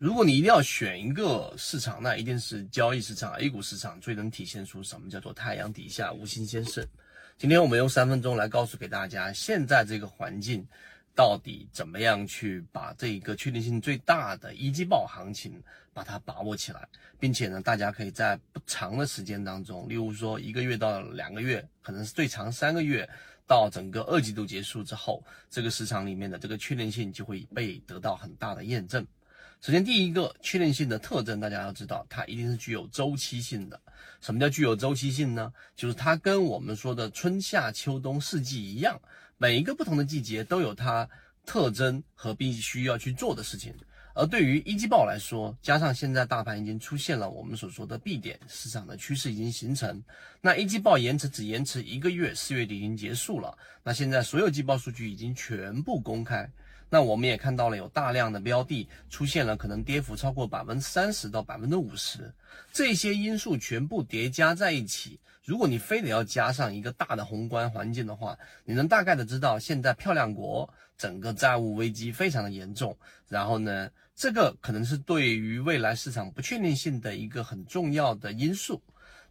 如果你一定要选一个市场，那一定是交易市场 A 股市场最能体现出什么叫做太阳底下无新鲜事。今天我们用三分钟来告诉给大家，现在这个环境到底怎么样去把这一个确定性最大的一季报行情把它把握起来，并且呢，大家可以在不长的时间当中，例如说一个月到两个月，可能是最长三个月，到整个二季度结束之后，这个市场里面的这个确定性就会被得到很大的验证。首先，第一个确定性的特征，大家要知道，它一定是具有周期性的。什么叫具有周期性呢？就是它跟我们说的春夏秋冬四季一样，每一个不同的季节都有它特征和必须要去做的事情。而对于一季报来说，加上现在大盘已经出现了我们所说的 B 点，市场的趋势已经形成，那一季报延迟只延迟一个月，四月底已经结束了。那现在所有季报数据已经全部公开。那我们也看到了有大量的标的出现了，可能跌幅超过百分之三十到百分之五十，这些因素全部叠加在一起。如果你非得要加上一个大的宏观环境的话，你能大概的知道现在漂亮国整个债务危机非常的严重，然后呢，这个可能是对于未来市场不确定性的一个很重要的因素。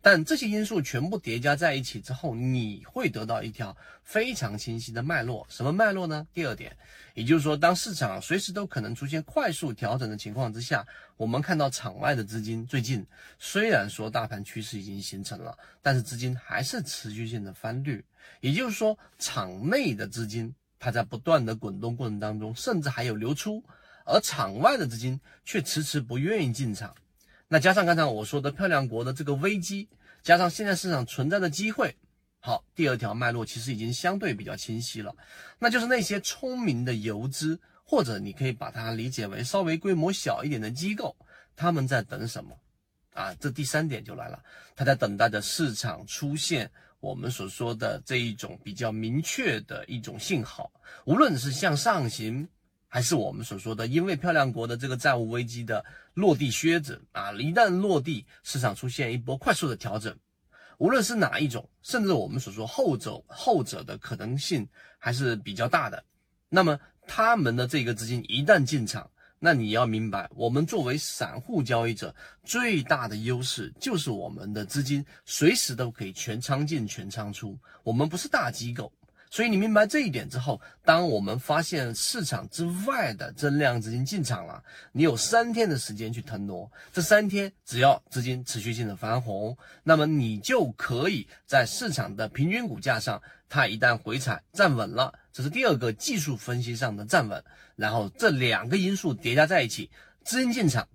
但这些因素全部叠加在一起之后，你会得到一条非常清晰的脉络。什么脉络呢？第二点，也就是说，当市场随时都可能出现快速调整的情况之下，我们看到场外的资金最近虽然说大盘趋势已经形成了，但是资金还是持续性的翻绿。也就是说，场内的资金它在不断的滚动过程当中，甚至还有流出，而场外的资金却迟迟不愿意进场。那加上刚才我说的漂亮国的这个危机，加上现在市场存在的机会，好，第二条脉络其实已经相对比较清晰了，那就是那些聪明的游资，或者你可以把它理解为稍微规模小一点的机构，他们在等什么？啊，这第三点就来了，他在等待着市场出现我们所说的这一种比较明确的一种信号，无论是向上行。还是我们所说的，因为漂亮国的这个债务危机的落地靴子啊，一旦落地，市场出现一波快速的调整，无论是哪一种，甚至我们所说后者后者的可能性还是比较大的。那么他们的这个资金一旦进场，那你要明白，我们作为散户交易者最大的优势就是我们的资金随时都可以全仓进全仓出，我们不是大机构。所以你明白这一点之后，当我们发现市场之外的增量资金进场了，你有三天的时间去腾挪。这三天只要资金持续性的翻红，那么你就可以在市场的平均股价上，它一旦回踩站稳了，这是第二个技术分析上的站稳。然后这两个因素叠加在一起，资金进场。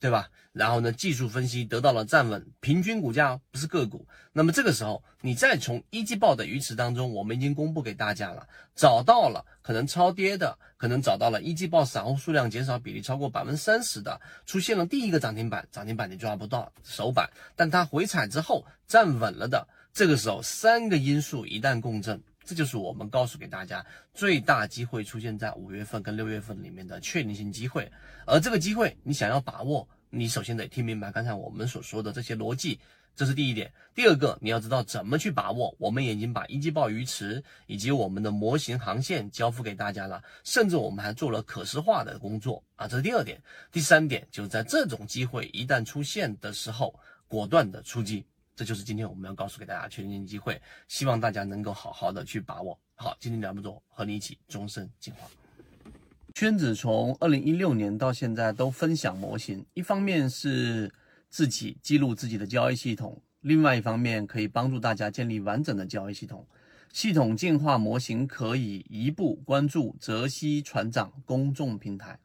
对吧？然后呢，技术分析得到了站稳，平均股价不是个股。那么这个时候，你再从一季报的鱼池当中，我们已经公布给大家了，找到了可能超跌的，可能找到了一季报散户数量减少比例超过百分之三十的，出现了第一个涨停板，涨停板你抓不到首板，但它回踩之后站稳了的，这个时候三个因素一旦共振，这就是我们告诉给大家最大机会出现在五月份跟六月份里面的确定性机会，而这个机会你想要把握。你首先得听明白刚才我们所说的这些逻辑，这是第一点。第二个，你要知道怎么去把握。我们已经把一季报鱼池以及我们的模型航线交付给大家了，甚至我们还做了可视化的工作啊，这是第二点。第三点，就是在这种机会一旦出现的时候，果断的出击，这就是今天我们要告诉给大家确定性机会，希望大家能够好好的去把握。好，今天聊不多，和你一起终身进化。圈子从二零一六年到现在都分享模型，一方面是自己记录自己的交易系统，另外一方面可以帮助大家建立完整的交易系统。系统进化模型可以一步关注泽西船长公众平台。